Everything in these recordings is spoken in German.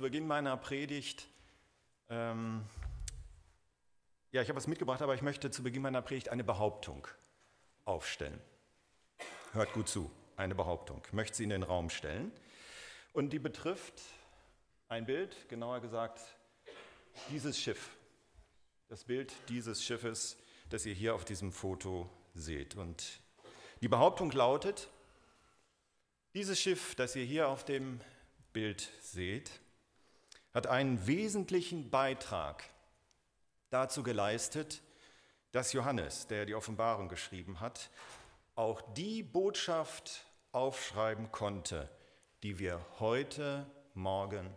zu Beginn meiner Predigt, ähm, ja, ich habe was mitgebracht, aber ich möchte zu Beginn meiner Predigt eine Behauptung aufstellen. Hört gut zu, eine Behauptung. Ich möchte sie in den Raum stellen. Und die betrifft ein Bild, genauer gesagt dieses Schiff. Das Bild dieses Schiffes, das ihr hier auf diesem Foto seht. Und die Behauptung lautet, dieses Schiff, das ihr hier auf dem Bild seht, hat einen wesentlichen Beitrag dazu geleistet, dass Johannes, der die Offenbarung geschrieben hat, auch die Botschaft aufschreiben konnte, die wir heute Morgen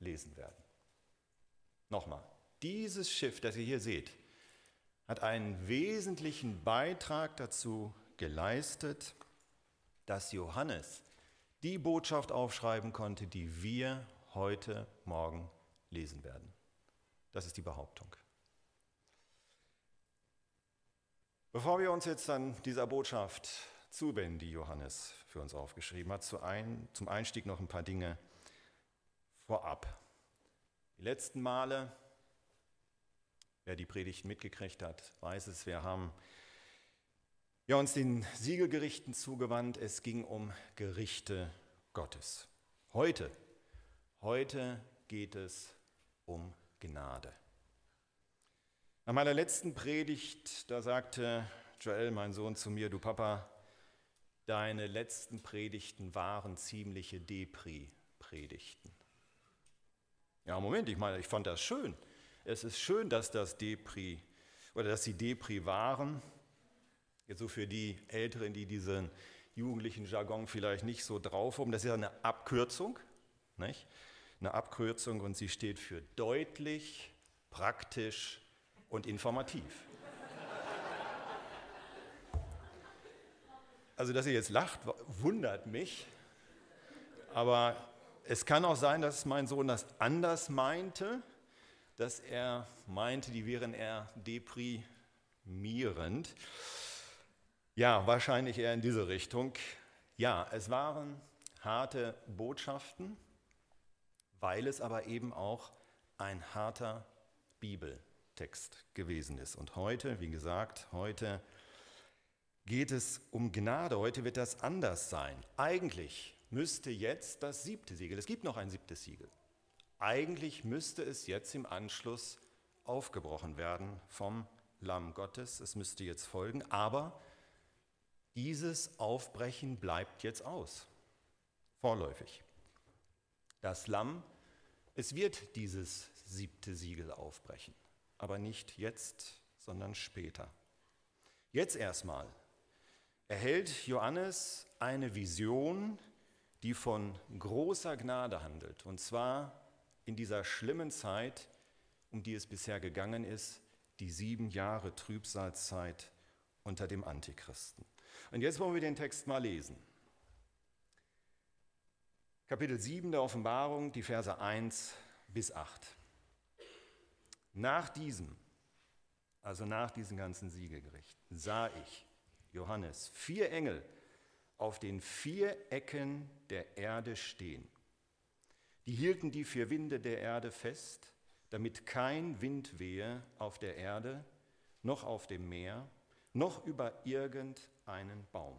lesen werden. Nochmal, dieses Schiff, das ihr hier seht, hat einen wesentlichen Beitrag dazu geleistet, dass Johannes die Botschaft aufschreiben konnte, die wir heute Morgen lesen werden. Das ist die Behauptung. Bevor wir uns jetzt an dieser Botschaft zuwenden, die Johannes für uns aufgeschrieben hat, zum Einstieg noch ein paar Dinge vorab. Die letzten Male, wer die Predigt mitgekriegt hat, weiß es, wir haben ja, uns den Siegelgerichten zugewandt. Es ging um Gerichte Gottes. Heute, heute geht es um Gnade. Nach meiner letzten Predigt, da sagte Joel, mein Sohn, zu mir, du Papa, deine letzten Predigten waren ziemliche Depri-Predigten. Ja, Moment, ich meine, ich fand das schön. Es ist schön, dass das Depri oder dass sie Depri waren. Jetzt so für die Älteren, die diesen jugendlichen Jargon vielleicht nicht so drauf haben, das ist ja eine Abkürzung, nicht? Eine Abkürzung und sie steht für deutlich, praktisch, und informativ. Also, dass ihr jetzt lacht, wundert mich. Aber es kann auch sein, dass mein Sohn das anders meinte, dass er meinte, die wären eher deprimierend. Ja, wahrscheinlich eher in diese Richtung. Ja, es waren harte Botschaften, weil es aber eben auch ein harter Bibel Text gewesen ist. Und heute, wie gesagt, heute geht es um Gnade. Heute wird das anders sein. Eigentlich müsste jetzt das siebte Siegel, es gibt noch ein siebtes Siegel, eigentlich müsste es jetzt im Anschluss aufgebrochen werden vom Lamm Gottes. Es müsste jetzt folgen, aber dieses Aufbrechen bleibt jetzt aus, vorläufig. Das Lamm, es wird dieses siebte Siegel aufbrechen aber nicht jetzt, sondern später. Jetzt erstmal erhält Johannes eine Vision, die von großer Gnade handelt, und zwar in dieser schlimmen Zeit, um die es bisher gegangen ist, die sieben Jahre Trübsalzeit unter dem Antichristen. Und jetzt wollen wir den Text mal lesen. Kapitel 7 der Offenbarung, die Verse 1 bis 8. Nach diesem, also nach diesen ganzen Siegelgerichten, sah ich, Johannes, vier Engel auf den vier Ecken der Erde stehen. Die hielten die vier Winde der Erde fest, damit kein Wind wehe auf der Erde, noch auf dem Meer, noch über irgendeinen Baum.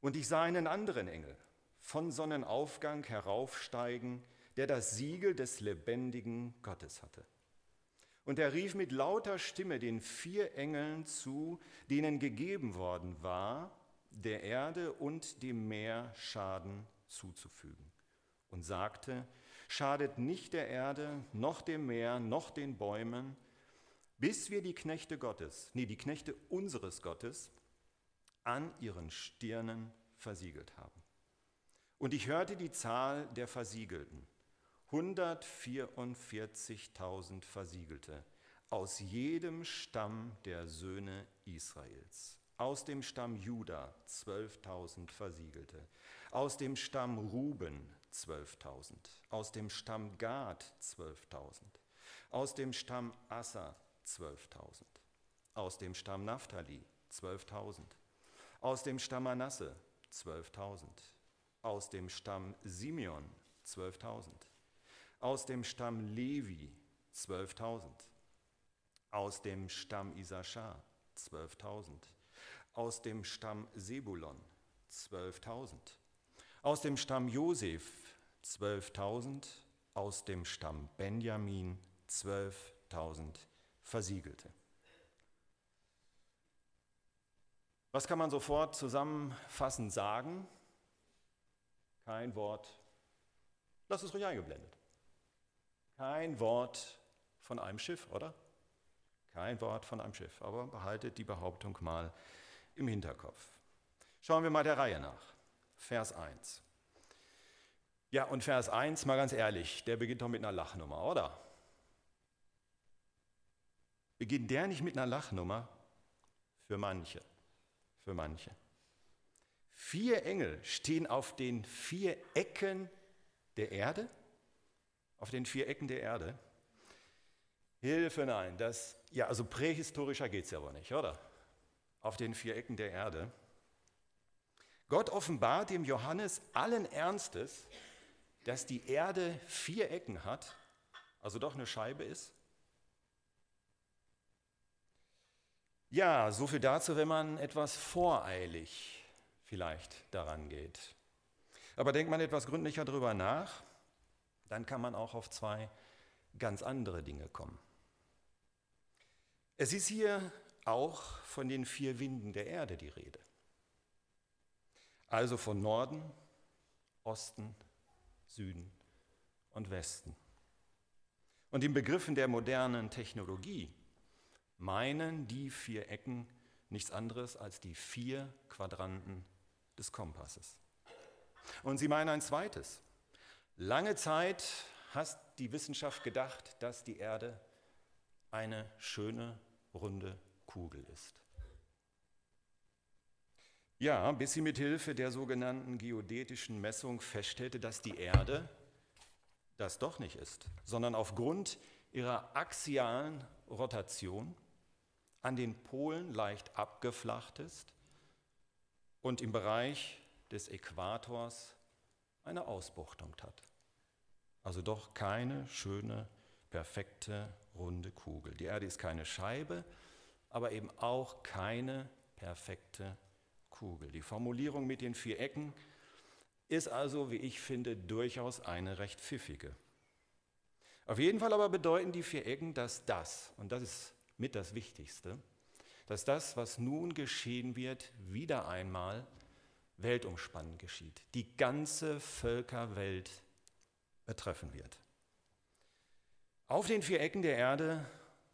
Und ich sah einen anderen Engel von Sonnenaufgang heraufsteigen, der das Siegel des lebendigen Gottes hatte. Und er rief mit lauter Stimme den vier Engeln zu, denen gegeben worden war, der Erde und dem Meer Schaden zuzufügen. Und sagte, schadet nicht der Erde, noch dem Meer, noch den Bäumen, bis wir die Knechte Gottes, nee, die Knechte unseres Gottes, an ihren Stirnen versiegelt haben. Und ich hörte die Zahl der Versiegelten 144.000 Versiegelte aus jedem Stamm der Söhne Israels. Aus dem Stamm Juda 12.000 Versiegelte. Aus dem Stamm Ruben 12.000. Aus dem Stamm Gad 12.000. Aus dem Stamm Assa 12.000. Aus dem Stamm Naphtali 12.000. Aus dem Stamm Manasse 12.000. Aus dem Stamm Simeon 12.000 Aus dem Stamm Levi 12.000. Aus dem Stamm Issachar 12.000. Aus dem Stamm Sebulon 12.000. Aus dem Stamm Josef 12.000. Aus dem Stamm Benjamin 12.000 Versiegelte. Was kann man sofort zusammenfassend sagen? Kein Wort. Lass es ruhig eingeblendet. Kein Wort von einem Schiff, oder? Kein Wort von einem Schiff, aber behaltet die Behauptung mal im Hinterkopf. Schauen wir mal der Reihe nach. Vers 1. Ja, und Vers 1, mal ganz ehrlich, der beginnt doch mit einer Lachnummer, oder? Beginnt der nicht mit einer Lachnummer? Für manche, für manche. Vier Engel stehen auf den vier Ecken der Erde, auf den vier Ecken der Erde. Hilfe, nein, das, ja, also prähistorischer geht es ja wohl nicht, oder? Auf den vier Ecken der Erde. Gott offenbart dem Johannes allen Ernstes, dass die Erde vier Ecken hat, also doch eine Scheibe ist. Ja, so viel dazu, wenn man etwas voreilig vielleicht daran geht. Aber denkt man etwas gründlicher darüber nach, dann kann man auch auf zwei ganz andere Dinge kommen. Es ist hier auch von den vier Winden der Erde die Rede. Also von Norden, Osten, Süden und Westen. Und in Begriffen der modernen Technologie meinen die vier Ecken nichts anderes als die vier Quadranten des Kompasses. Und sie meinen ein zweites. Lange Zeit hat die Wissenschaft gedacht, dass die Erde eine schöne, runde Kugel ist. Ja, bis sie mit Hilfe der sogenannten geodätischen Messung feststellte, dass die Erde das doch nicht ist, sondern aufgrund ihrer axialen Rotation an den Polen leicht abgeflacht ist und im Bereich des Äquators eine Ausbuchtung hat. Also doch keine schöne, perfekte, runde Kugel. Die Erde ist keine Scheibe, aber eben auch keine perfekte Kugel. Die Formulierung mit den vier Ecken ist also, wie ich finde, durchaus eine recht pfiffige. Auf jeden Fall aber bedeuten die vier Ecken, dass das, und das ist mit das Wichtigste, dass das, was nun geschehen wird, wieder einmal weltumspannend geschieht, die ganze Völkerwelt betreffen wird. Auf den vier Ecken der Erde,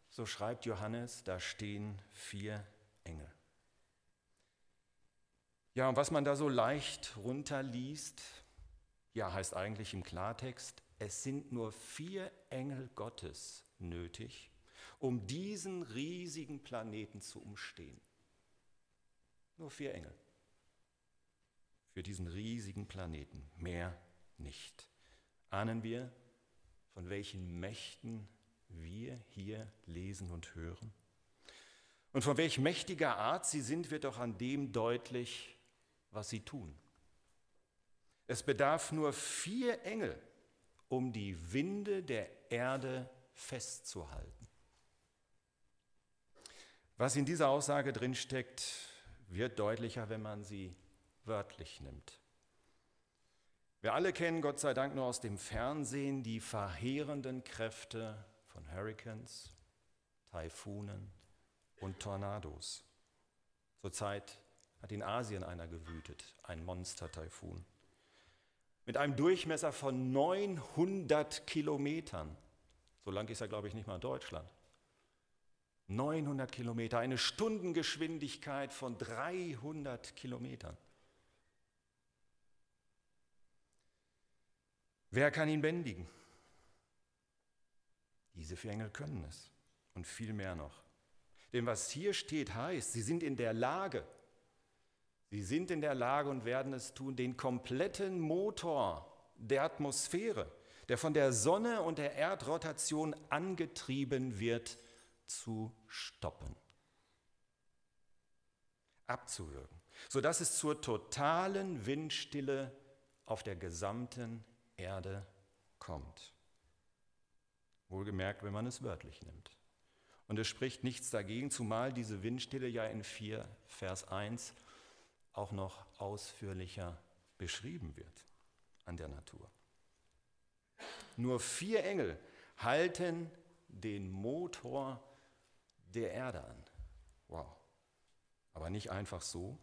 so schreibt Johannes, da stehen vier Engel. Ja, und was man da so leicht runterliest, ja, heißt eigentlich im Klartext, es sind nur vier Engel Gottes nötig, um diesen riesigen Planeten zu umstehen. Nur vier Engel. Für diesen riesigen Planeten, mehr nicht. Ahnen wir, von welchen Mächten wir hier lesen und hören? Und von welch mächtiger Art sie sind, wird auch an dem deutlich, was sie tun. Es bedarf nur vier Engel, um die Winde der Erde festzuhalten. Was in dieser Aussage drinsteckt, wird deutlicher, wenn man sie wörtlich nimmt. Wir alle kennen Gott sei Dank nur aus dem Fernsehen die verheerenden Kräfte von Hurricanes, Taifunen und Tornados. Zurzeit hat in Asien einer gewütet, ein Monster-Taifun. Mit einem Durchmesser von 900 Kilometern. So lang ist er, glaube ich, nicht mal in Deutschland. 900 Kilometer, eine Stundengeschwindigkeit von 300 Kilometern. Wer kann ihn bändigen? Diese vier Engel können es und viel mehr noch. Denn was hier steht, heißt, sie sind in der Lage, sie sind in der Lage und werden es tun, den kompletten Motor der Atmosphäre, der von der Sonne und der Erdrotation angetrieben wird, zu stoppen, abzuwürgen, sodass es zur totalen Windstille auf der gesamten Erde kommt. Wohlgemerkt, wenn man es wörtlich nimmt. Und es spricht nichts dagegen, zumal diese Windstille ja in 4 Vers 1 auch noch ausführlicher beschrieben wird an der Natur. Nur vier Engel halten den Motor der Erde an. Wow. Aber nicht einfach so.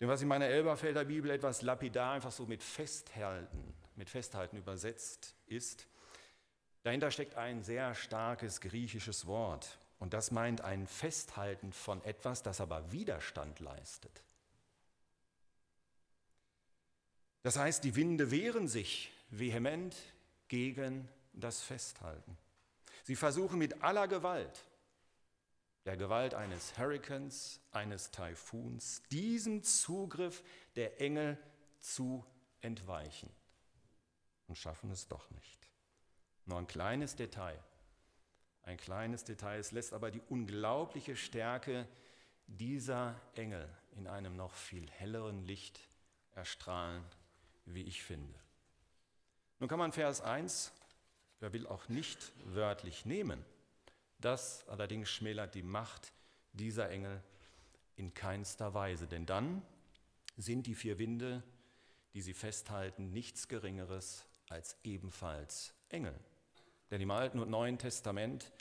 Denn was in meiner Elberfelder Bibel etwas lapidar einfach so mit Festhalten, mit Festhalten übersetzt ist, dahinter steckt ein sehr starkes griechisches Wort. Und das meint ein Festhalten von etwas, das aber Widerstand leistet. Das heißt, die Winde wehren sich vehement gegen das Festhalten. Sie versuchen mit aller Gewalt, der Gewalt eines Hurrikans, eines Taifuns, diesem Zugriff der Engel zu entweichen und schaffen es doch nicht. Nur ein kleines Detail, ein kleines Detail, es lässt aber die unglaubliche Stärke dieser Engel in einem noch viel helleren Licht erstrahlen wie ich finde. Nun kann man Vers 1, wer will auch nicht wörtlich nehmen. Das allerdings schmälert die Macht dieser Engel in keinster Weise, denn dann sind die vier Winde, die sie festhalten, nichts Geringeres als ebenfalls Engel. Denn im Alten und Neuen Testament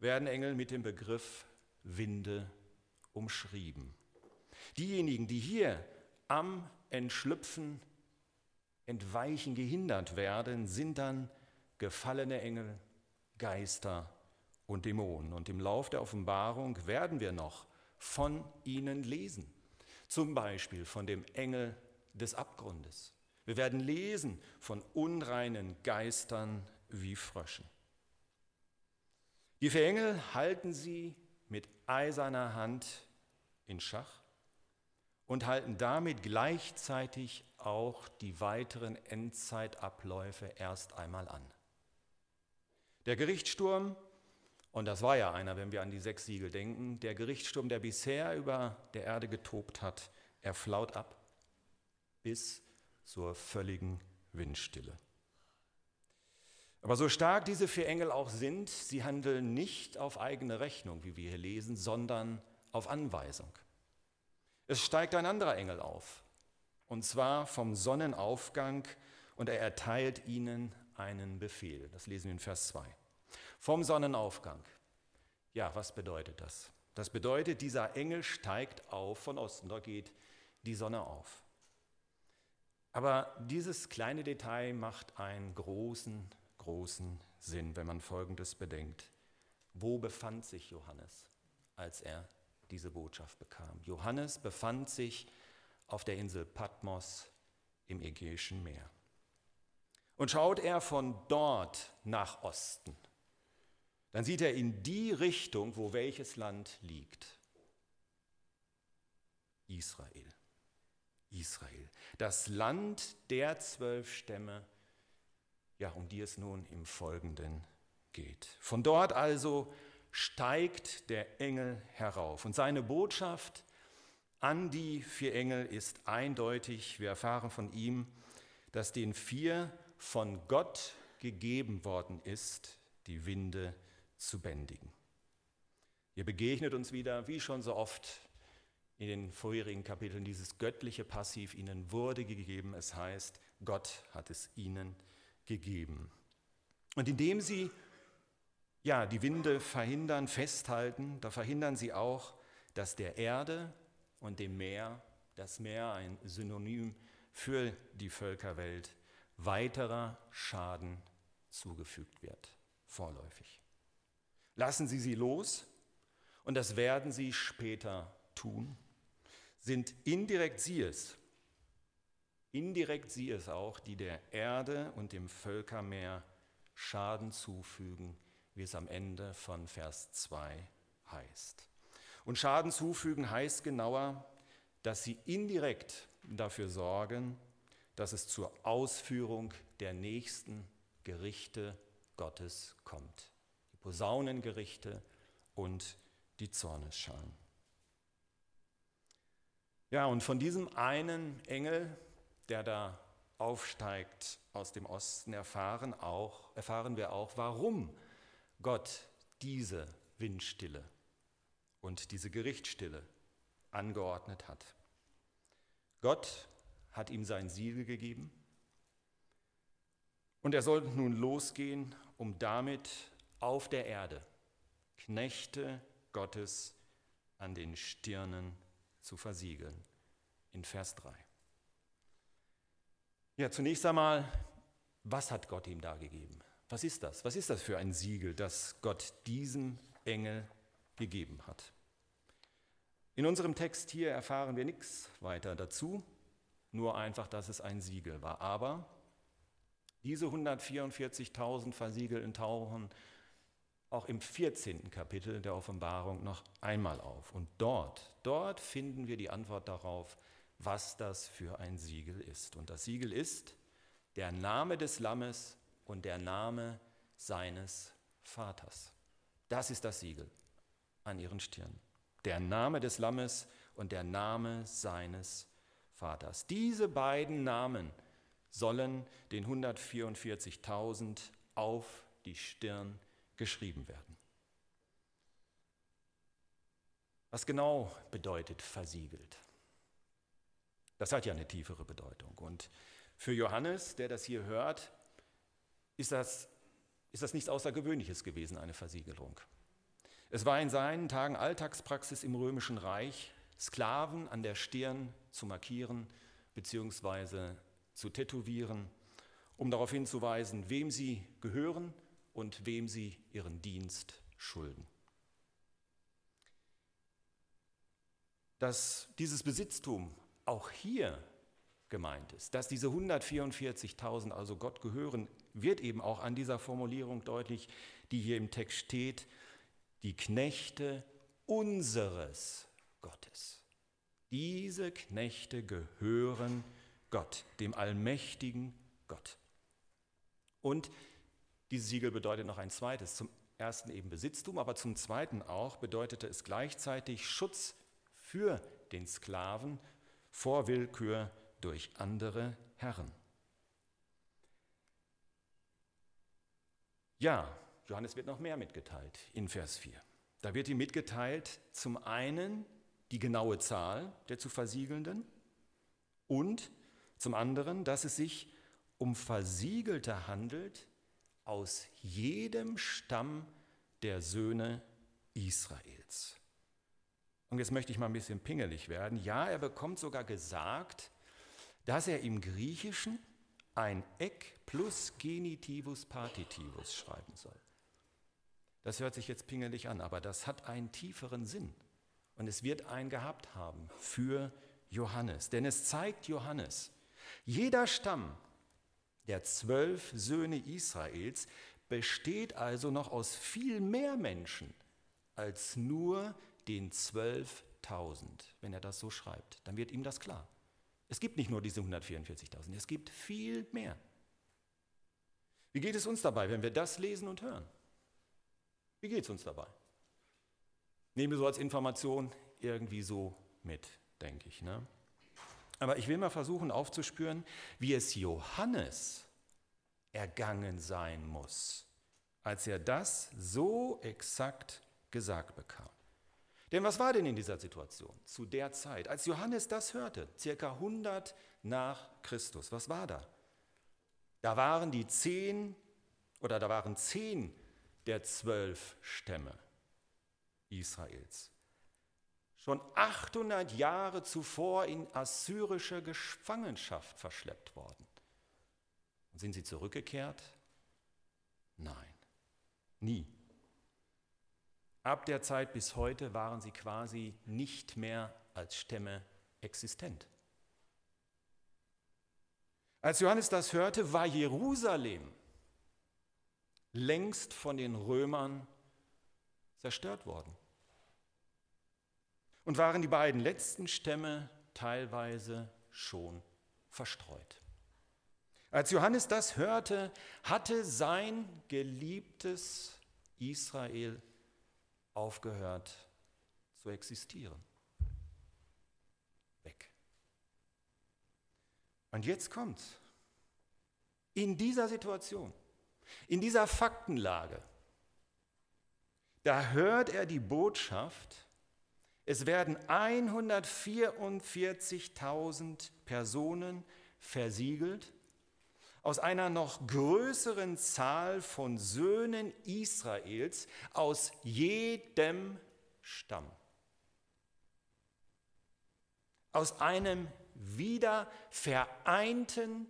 werden Engel mit dem Begriff Winde umschrieben. Diejenigen, die hier am Entschlüpfen entweichen, gehindert werden, sind dann gefallene Engel, Geister und Dämonen. Und im Lauf der Offenbarung werden wir noch von ihnen lesen. Zum Beispiel von dem Engel des Abgrundes. Wir werden lesen von unreinen Geistern wie Fröschen. Die vier Engel halten sie mit eiserner Hand in Schach und halten damit gleichzeitig auch die weiteren Endzeitabläufe erst einmal an. Der Gerichtssturm, und das war ja einer, wenn wir an die sechs Siegel denken, der Gerichtssturm, der bisher über der Erde getobt hat, er flaut ab bis zur völligen Windstille. Aber so stark diese vier Engel auch sind, sie handeln nicht auf eigene Rechnung, wie wir hier lesen, sondern auf Anweisung. Es steigt ein anderer Engel auf, und zwar vom Sonnenaufgang, und er erteilt ihnen einen Befehl. Das lesen wir in Vers 2. Vom Sonnenaufgang. Ja, was bedeutet das? Das bedeutet, dieser Engel steigt auf von Osten, da geht die Sonne auf. Aber dieses kleine Detail macht einen großen, großen Sinn, wenn man Folgendes bedenkt. Wo befand sich Johannes, als er diese Botschaft bekam? Johannes befand sich auf der Insel Patmos im Ägäischen Meer. Und schaut er von dort nach Osten, dann sieht er in die Richtung, wo welches Land liegt. Israel. Israel. Das Land der zwölf Stämme, ja, um die es nun im Folgenden geht. Von dort also steigt der Engel herauf und seine Botschaft an die vier Engel ist eindeutig. Wir erfahren von ihm, dass den vier von Gott gegeben worden ist, die Winde zu bändigen. Hier begegnet uns wieder, wie schon so oft in den vorherigen Kapiteln, dieses göttliche Passiv, ihnen wurde gegeben. Es heißt, Gott hat es ihnen gegeben. Und indem sie ja, die Winde verhindern, festhalten, da verhindern sie auch, dass der Erde und dem Meer, das Meer ein Synonym für die Völkerwelt, weiterer Schaden zugefügt wird, vorläufig. Lassen Sie sie los, und das werden Sie später tun, sind indirekt Sie es, indirekt Sie es auch, die der Erde und dem Völkermeer Schaden zufügen, wie es am Ende von Vers 2 heißt. Und Schaden zufügen heißt genauer, dass sie indirekt dafür sorgen, dass es zur Ausführung der nächsten Gerichte Gottes kommt. Posaunengerichte und die Zornesschalen. Ja, und von diesem einen Engel, der da aufsteigt aus dem Osten, erfahren, auch, erfahren wir auch, warum Gott diese Windstille und diese Gerichtsstille angeordnet hat. Gott hat ihm sein Siegel gegeben und er soll nun losgehen, um damit auf der Erde Knechte Gottes an den Stirnen zu versiegeln. In Vers 3. Ja, zunächst einmal, was hat Gott ihm da gegeben? Was ist das? Was ist das für ein Siegel, das Gott diesem Engel gegeben hat? In unserem Text hier erfahren wir nichts weiter dazu, nur einfach, dass es ein Siegel war. Aber diese 144.000 Versiegelten tauchen auch im 14. Kapitel der Offenbarung noch einmal auf. Und dort, dort finden wir die Antwort darauf, was das für ein Siegel ist. Und das Siegel ist der Name des Lammes und der Name seines Vaters. Das ist das Siegel an ihren Stirnen. Der Name des Lammes und der Name seines Vaters. Diese beiden Namen sollen den 144.000 auf die Stirn geschrieben werden. Was genau bedeutet versiegelt? Das hat ja eine tiefere Bedeutung. Und für Johannes, der das hier hört, ist das, ist das nichts Außergewöhnliches gewesen, eine Versiegelung. Es war in seinen Tagen Alltagspraxis im Römischen Reich, Sklaven an der Stirn zu markieren bzw. zu tätowieren, um darauf hinzuweisen, wem sie gehören und wem sie ihren Dienst schulden. Dass dieses Besitztum auch hier gemeint ist, dass diese 144.000 also Gott gehören, wird eben auch an dieser Formulierung deutlich, die hier im Text steht, die Knechte unseres Gottes. Diese Knechte gehören Gott, dem allmächtigen Gott. Und dieses Siegel bedeutet noch ein zweites. Zum ersten eben Besitztum, aber zum zweiten auch bedeutete es gleichzeitig Schutz für den Sklaven vor Willkür durch andere Herren. Ja, Johannes wird noch mehr mitgeteilt in Vers 4. Da wird ihm mitgeteilt, zum einen die genaue Zahl der zu versiegelnden und zum anderen, dass es sich um Versiegelte handelt, aus jedem Stamm der Söhne Israels. Und jetzt möchte ich mal ein bisschen pingelig werden. Ja, er bekommt sogar gesagt, dass er im Griechischen ein Ek plus Genitivus Partitivus schreiben soll. Das hört sich jetzt pingelig an, aber das hat einen tieferen Sinn. Und es wird einen gehabt haben für Johannes. Denn es zeigt Johannes, jeder Stamm der zwölf Söhne Israels besteht also noch aus viel mehr Menschen als nur den 12.000. Wenn er das so schreibt, dann wird ihm das klar. Es gibt nicht nur diese 144.000, es gibt viel mehr. Wie geht es uns dabei, wenn wir das lesen und hören? Wie geht es uns dabei? Nehmen wir so als Information irgendwie so mit, denke ich. Ne? Aber ich will mal versuchen aufzuspüren, wie es Johannes ergangen sein muss, als er das so exakt gesagt bekam. Denn was war denn in dieser Situation zu der Zeit, als Johannes das hörte, circa 100 nach Christus? Was war da? Da waren die zehn oder da waren zehn der zwölf Stämme Israels schon 800 Jahre zuvor in assyrische Gefangenschaft verschleppt worden. Und sind sie zurückgekehrt? Nein, nie. Ab der Zeit bis heute waren sie quasi nicht mehr als Stämme existent. Als Johannes das hörte, war Jerusalem längst von den Römern zerstört worden und waren die beiden letzten Stämme teilweise schon verstreut. Als Johannes das hörte, hatte sein geliebtes Israel aufgehört zu existieren. Weg. Und jetzt kommt's. in dieser Situation, in dieser Faktenlage, da hört er die Botschaft, es werden 144.000 Personen versiegelt aus einer noch größeren Zahl von Söhnen Israels aus jedem Stamm. Aus einem wieder vereinten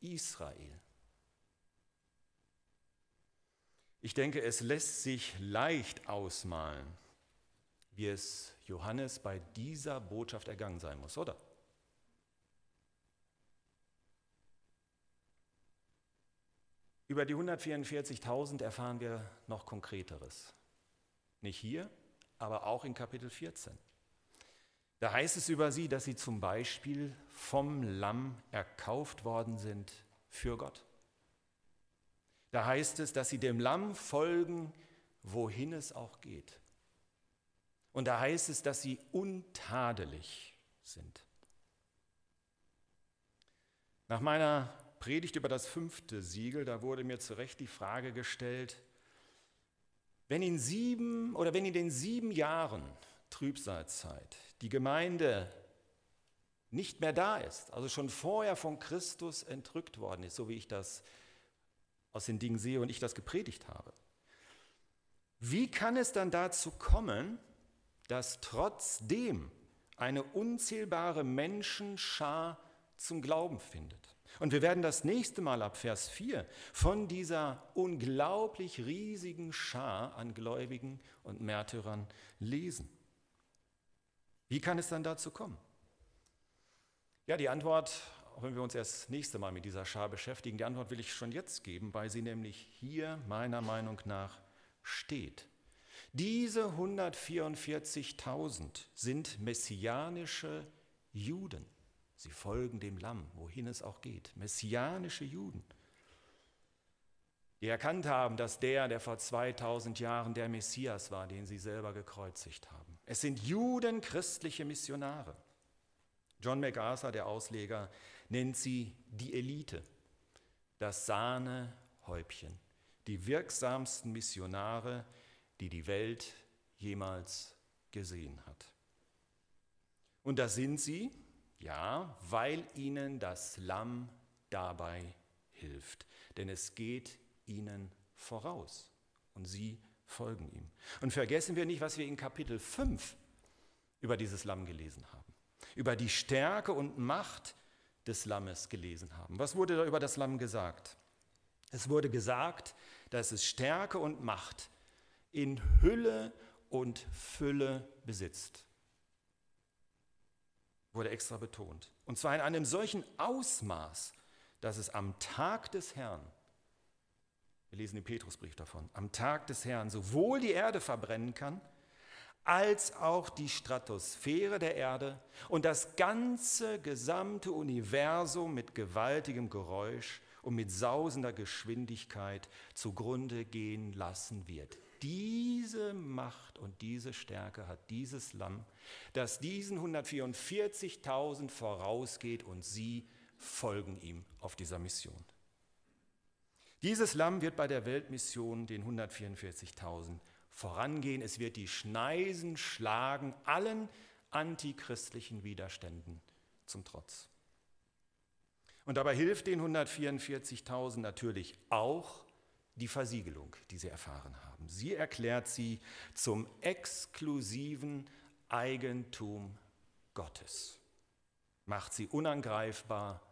Israel. Ich denke, es lässt sich leicht ausmalen, wie es Johannes bei dieser Botschaft ergangen sein muss, oder? Über die 144.000 erfahren wir noch Konkreteres. Nicht hier, aber auch in Kapitel 14. Da heißt es über sie, dass sie zum Beispiel vom Lamm erkauft worden sind für Gott. Da heißt es, dass sie dem Lamm folgen, wohin es auch geht. Und da heißt es, dass sie untadelig sind. Nach meiner Predigt über das fünfte Siegel, da wurde mir zu Recht die Frage gestellt, wenn in sieben oder wenn in den sieben Jahren Trübsalzeit die Gemeinde nicht mehr da ist, also schon vorher von Christus entrückt worden ist, so wie ich das aus den Dingen sehe und ich das gepredigt habe. Wie kann es dann dazu kommen, dass trotzdem eine unzählbare Menschenschar zum Glauben findet? Und wir werden das nächste Mal ab Vers 4 von dieser unglaublich riesigen Schar an Gläubigen und Märtyrern lesen. Wie kann es dann dazu kommen? Ja, die Antwort, auch wenn wir uns erst nächste Mal mit dieser Schar beschäftigen, die Antwort will ich schon jetzt geben, weil sie nämlich hier meiner Meinung nach steht. Diese 144.000 sind messianische Juden. Sie folgen dem Lamm, wohin es auch geht. Messianische Juden, die erkannt haben, dass der, der vor 2000 Jahren der Messias war, den sie selber gekreuzigt haben. Es sind Juden, christliche Missionare. John MacArthur, der Ausleger, nennt sie die Elite, das Sahnehäubchen, die wirksamsten Missionare, die die Welt jemals gesehen hat. Und das sind sie, ja, weil ihnen das Lamm dabei hilft. Denn es geht ihnen voraus und sie folgen ihm. Und vergessen wir nicht, was wir in Kapitel 5 über dieses Lamm gelesen haben. Über die Stärke und Macht des Lammes gelesen haben. Was wurde da über das Lamm gesagt? Es wurde gesagt, dass es Stärke und Macht in Hülle und Fülle besitzt wurde extra betont. Und zwar in einem solchen Ausmaß, dass es am Tag des Herrn, wir lesen den Petrusbrief davon, am Tag des Herrn sowohl die Erde verbrennen kann, als auch die Stratosphäre der Erde und das ganze gesamte Universum mit gewaltigem Geräusch und mit sausender Geschwindigkeit zugrunde gehen lassen wird. Diese Macht und diese Stärke hat dieses Lamm, das diesen 144.000 vorausgeht und sie folgen ihm auf dieser Mission. Dieses Lamm wird bei der Weltmission den 144.000 vorangehen. Es wird die Schneisen schlagen, allen antichristlichen Widerständen zum Trotz. Und dabei hilft den 144.000 natürlich auch die Versiegelung, die sie erfahren haben. Sie erklärt sie zum exklusiven Eigentum Gottes, macht sie unangreifbar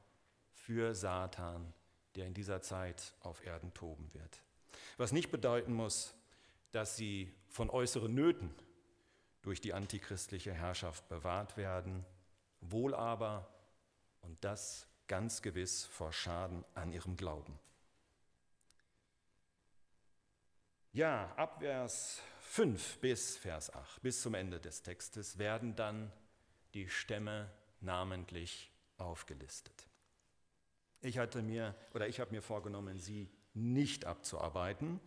für Satan, der in dieser Zeit auf Erden toben wird. Was nicht bedeuten muss, dass sie von äußeren Nöten durch die antichristliche Herrschaft bewahrt werden, wohl aber, und das ganz gewiss, vor Schaden an ihrem Glauben. Ja, ab Vers 5 bis Vers 8, bis zum Ende des Textes, werden dann die Stämme namentlich aufgelistet. Ich hatte mir oder ich habe mir vorgenommen, sie nicht abzuarbeiten,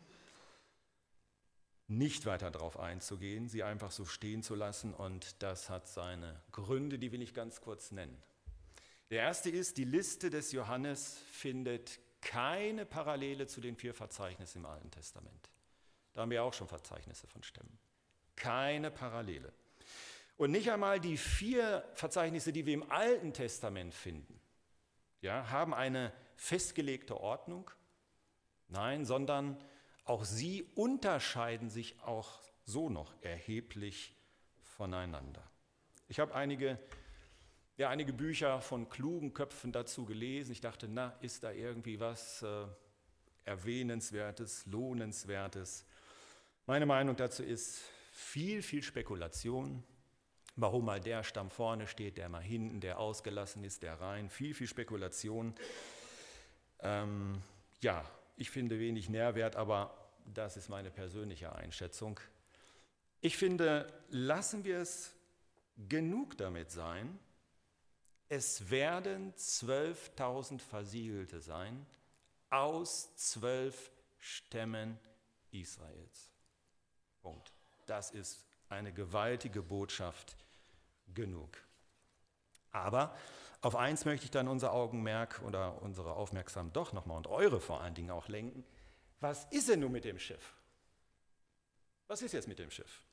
nicht weiter darauf einzugehen, sie einfach so stehen zu lassen und das hat seine Gründe, die will ich ganz kurz nennen. Der erste ist, die Liste des Johannes findet keine Parallele zu den vier Verzeichnissen im Alten Testament. Da haben wir auch schon Verzeichnisse von Stämmen. Keine Parallele. Und nicht einmal die vier Verzeichnisse, die wir im Alten Testament finden, ja, haben eine festgelegte Ordnung. Nein, sondern auch sie unterscheiden sich auch so noch erheblich voneinander. Ich habe einige, ja, einige Bücher von klugen Köpfen dazu gelesen. Ich dachte, na, ist da irgendwie was äh, Erwähnenswertes, Lohnenswertes? Meine Meinung dazu ist viel, viel Spekulation. Warum mal der Stamm vorne steht, der mal hinten, der ausgelassen ist, der rein. Viel, viel Spekulation. Ähm, ja, ich finde wenig Nährwert, aber das ist meine persönliche Einschätzung. Ich finde, lassen wir es genug damit sein, es werden 12.000 Versiegelte sein aus zwölf Stämmen Israels. Punkt. Das ist eine gewaltige Botschaft genug. Aber auf eins möchte ich dann unser Augenmerk oder unsere Aufmerksamkeit doch nochmal und eure vor allen Dingen auch lenken. Was ist denn nun mit dem Schiff? Was ist jetzt mit dem Schiff?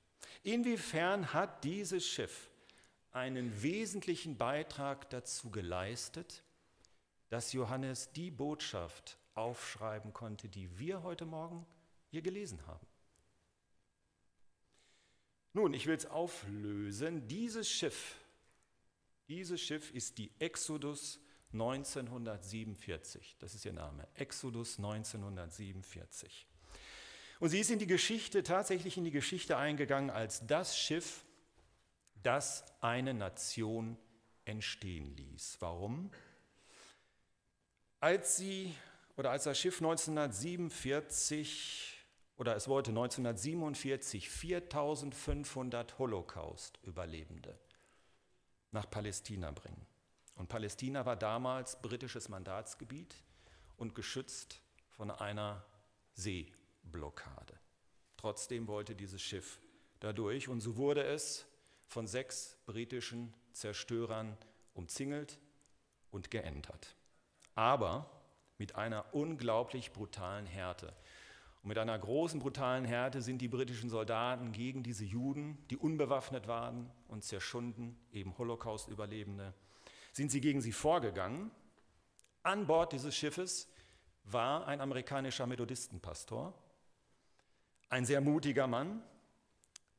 Inwiefern hat dieses Schiff einen wesentlichen Beitrag dazu geleistet, dass Johannes die Botschaft aufschreiben konnte, die wir heute Morgen hier gelesen haben? Nun, ich will es auflösen. Dieses Schiff dieses Schiff ist die Exodus 1947. Das ist ihr Name. Exodus 1947. Und sie ist in die Geschichte, tatsächlich in die Geschichte eingegangen als das Schiff, das eine Nation entstehen ließ. Warum? Als sie oder als das Schiff 1947 oder es wollte 1947 4500 Holocaust-Überlebende nach Palästina bringen. Und Palästina war damals britisches Mandatsgebiet und geschützt von einer Seeblockade. Trotzdem wollte dieses Schiff dadurch und so wurde es von sechs britischen Zerstörern umzingelt und geentert. Aber mit einer unglaublich brutalen Härte. Und mit einer großen brutalen Härte sind die britischen Soldaten gegen diese Juden, die unbewaffnet waren und zerschunden, eben Holocaust-Überlebende, sind sie gegen sie vorgegangen. An Bord dieses Schiffes war ein amerikanischer Methodistenpastor, ein sehr mutiger Mann,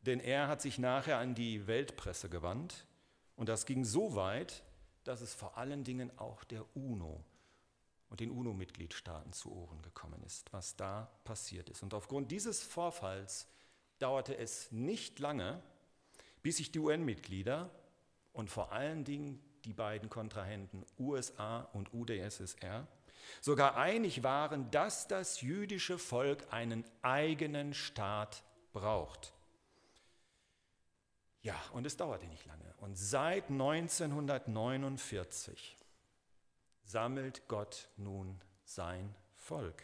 denn er hat sich nachher an die Weltpresse gewandt und das ging so weit, dass es vor allen Dingen auch der UNO und den UNO-Mitgliedstaaten zu Ohren gekommen ist, was da passiert ist. Und aufgrund dieses Vorfalls dauerte es nicht lange, bis sich die UN-Mitglieder und vor allen Dingen die beiden Kontrahenten USA und UdSSR sogar einig waren, dass das jüdische Volk einen eigenen Staat braucht. Ja, und es dauerte nicht lange. Und seit 1949 sammelt Gott nun sein Volk.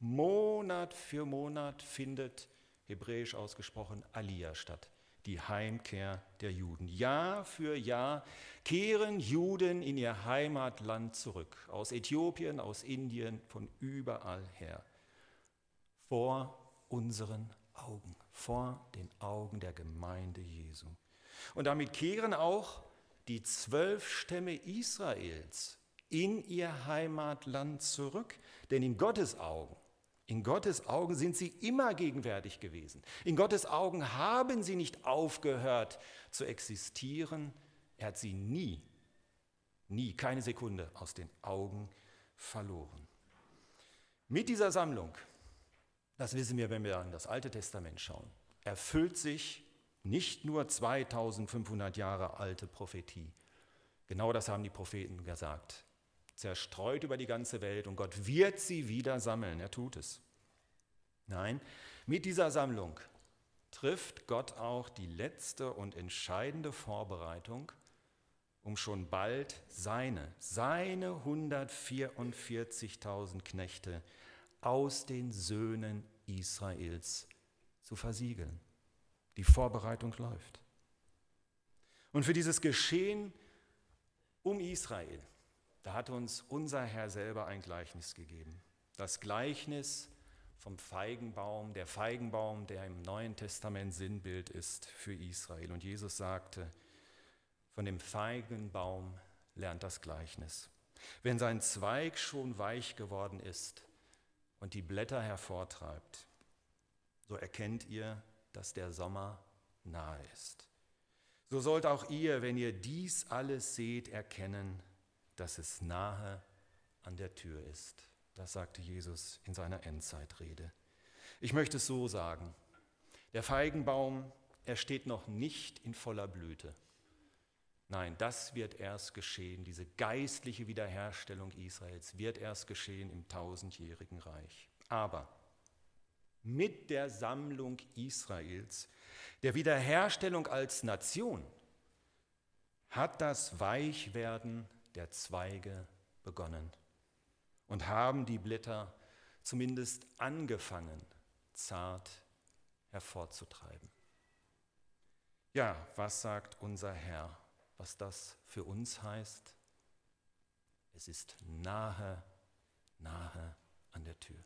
Monat für Monat findet, hebräisch ausgesprochen, Aliyah statt, die Heimkehr der Juden. Jahr für Jahr kehren Juden in ihr Heimatland zurück, aus Äthiopien, aus Indien, von überall her, vor unseren Augen, vor den Augen der Gemeinde Jesu. Und damit kehren auch die zwölf Stämme Israels in ihr Heimatland zurück. Denn in Gottes Augen, in Gottes Augen sind sie immer gegenwärtig gewesen. In Gottes Augen haben sie nicht aufgehört zu existieren. Er hat sie nie, nie, keine Sekunde aus den Augen verloren. Mit dieser Sammlung, das wissen wir, wenn wir in das Alte Testament schauen, erfüllt sich nicht nur 2500 Jahre alte Prophetie. Genau das haben die Propheten gesagt zerstreut über die ganze Welt und Gott wird sie wieder sammeln. Er tut es. Nein, mit dieser Sammlung trifft Gott auch die letzte und entscheidende Vorbereitung, um schon bald seine, seine 144.000 Knechte aus den Söhnen Israels zu versiegeln. Die Vorbereitung läuft. Und für dieses Geschehen um Israel da hat uns unser Herr selber ein Gleichnis gegeben. Das Gleichnis vom Feigenbaum, der Feigenbaum, der im Neuen Testament Sinnbild ist für Israel. Und Jesus sagte, von dem Feigenbaum lernt das Gleichnis. Wenn sein Zweig schon weich geworden ist und die Blätter hervortreibt, so erkennt ihr, dass der Sommer nahe ist. So sollt auch ihr, wenn ihr dies alles seht, erkennen, dass es nahe an der Tür ist. Das sagte Jesus in seiner Endzeitrede. Ich möchte es so sagen. Der Feigenbaum, er steht noch nicht in voller Blüte. Nein, das wird erst geschehen. Diese geistliche Wiederherstellung Israels wird erst geschehen im tausendjährigen Reich. Aber mit der Sammlung Israels, der Wiederherstellung als Nation, hat das Weichwerden der Zweige begonnen und haben die Blätter zumindest angefangen, zart hervorzutreiben. Ja, was sagt unser Herr, was das für uns heißt? Es ist nahe, nahe an der Tür.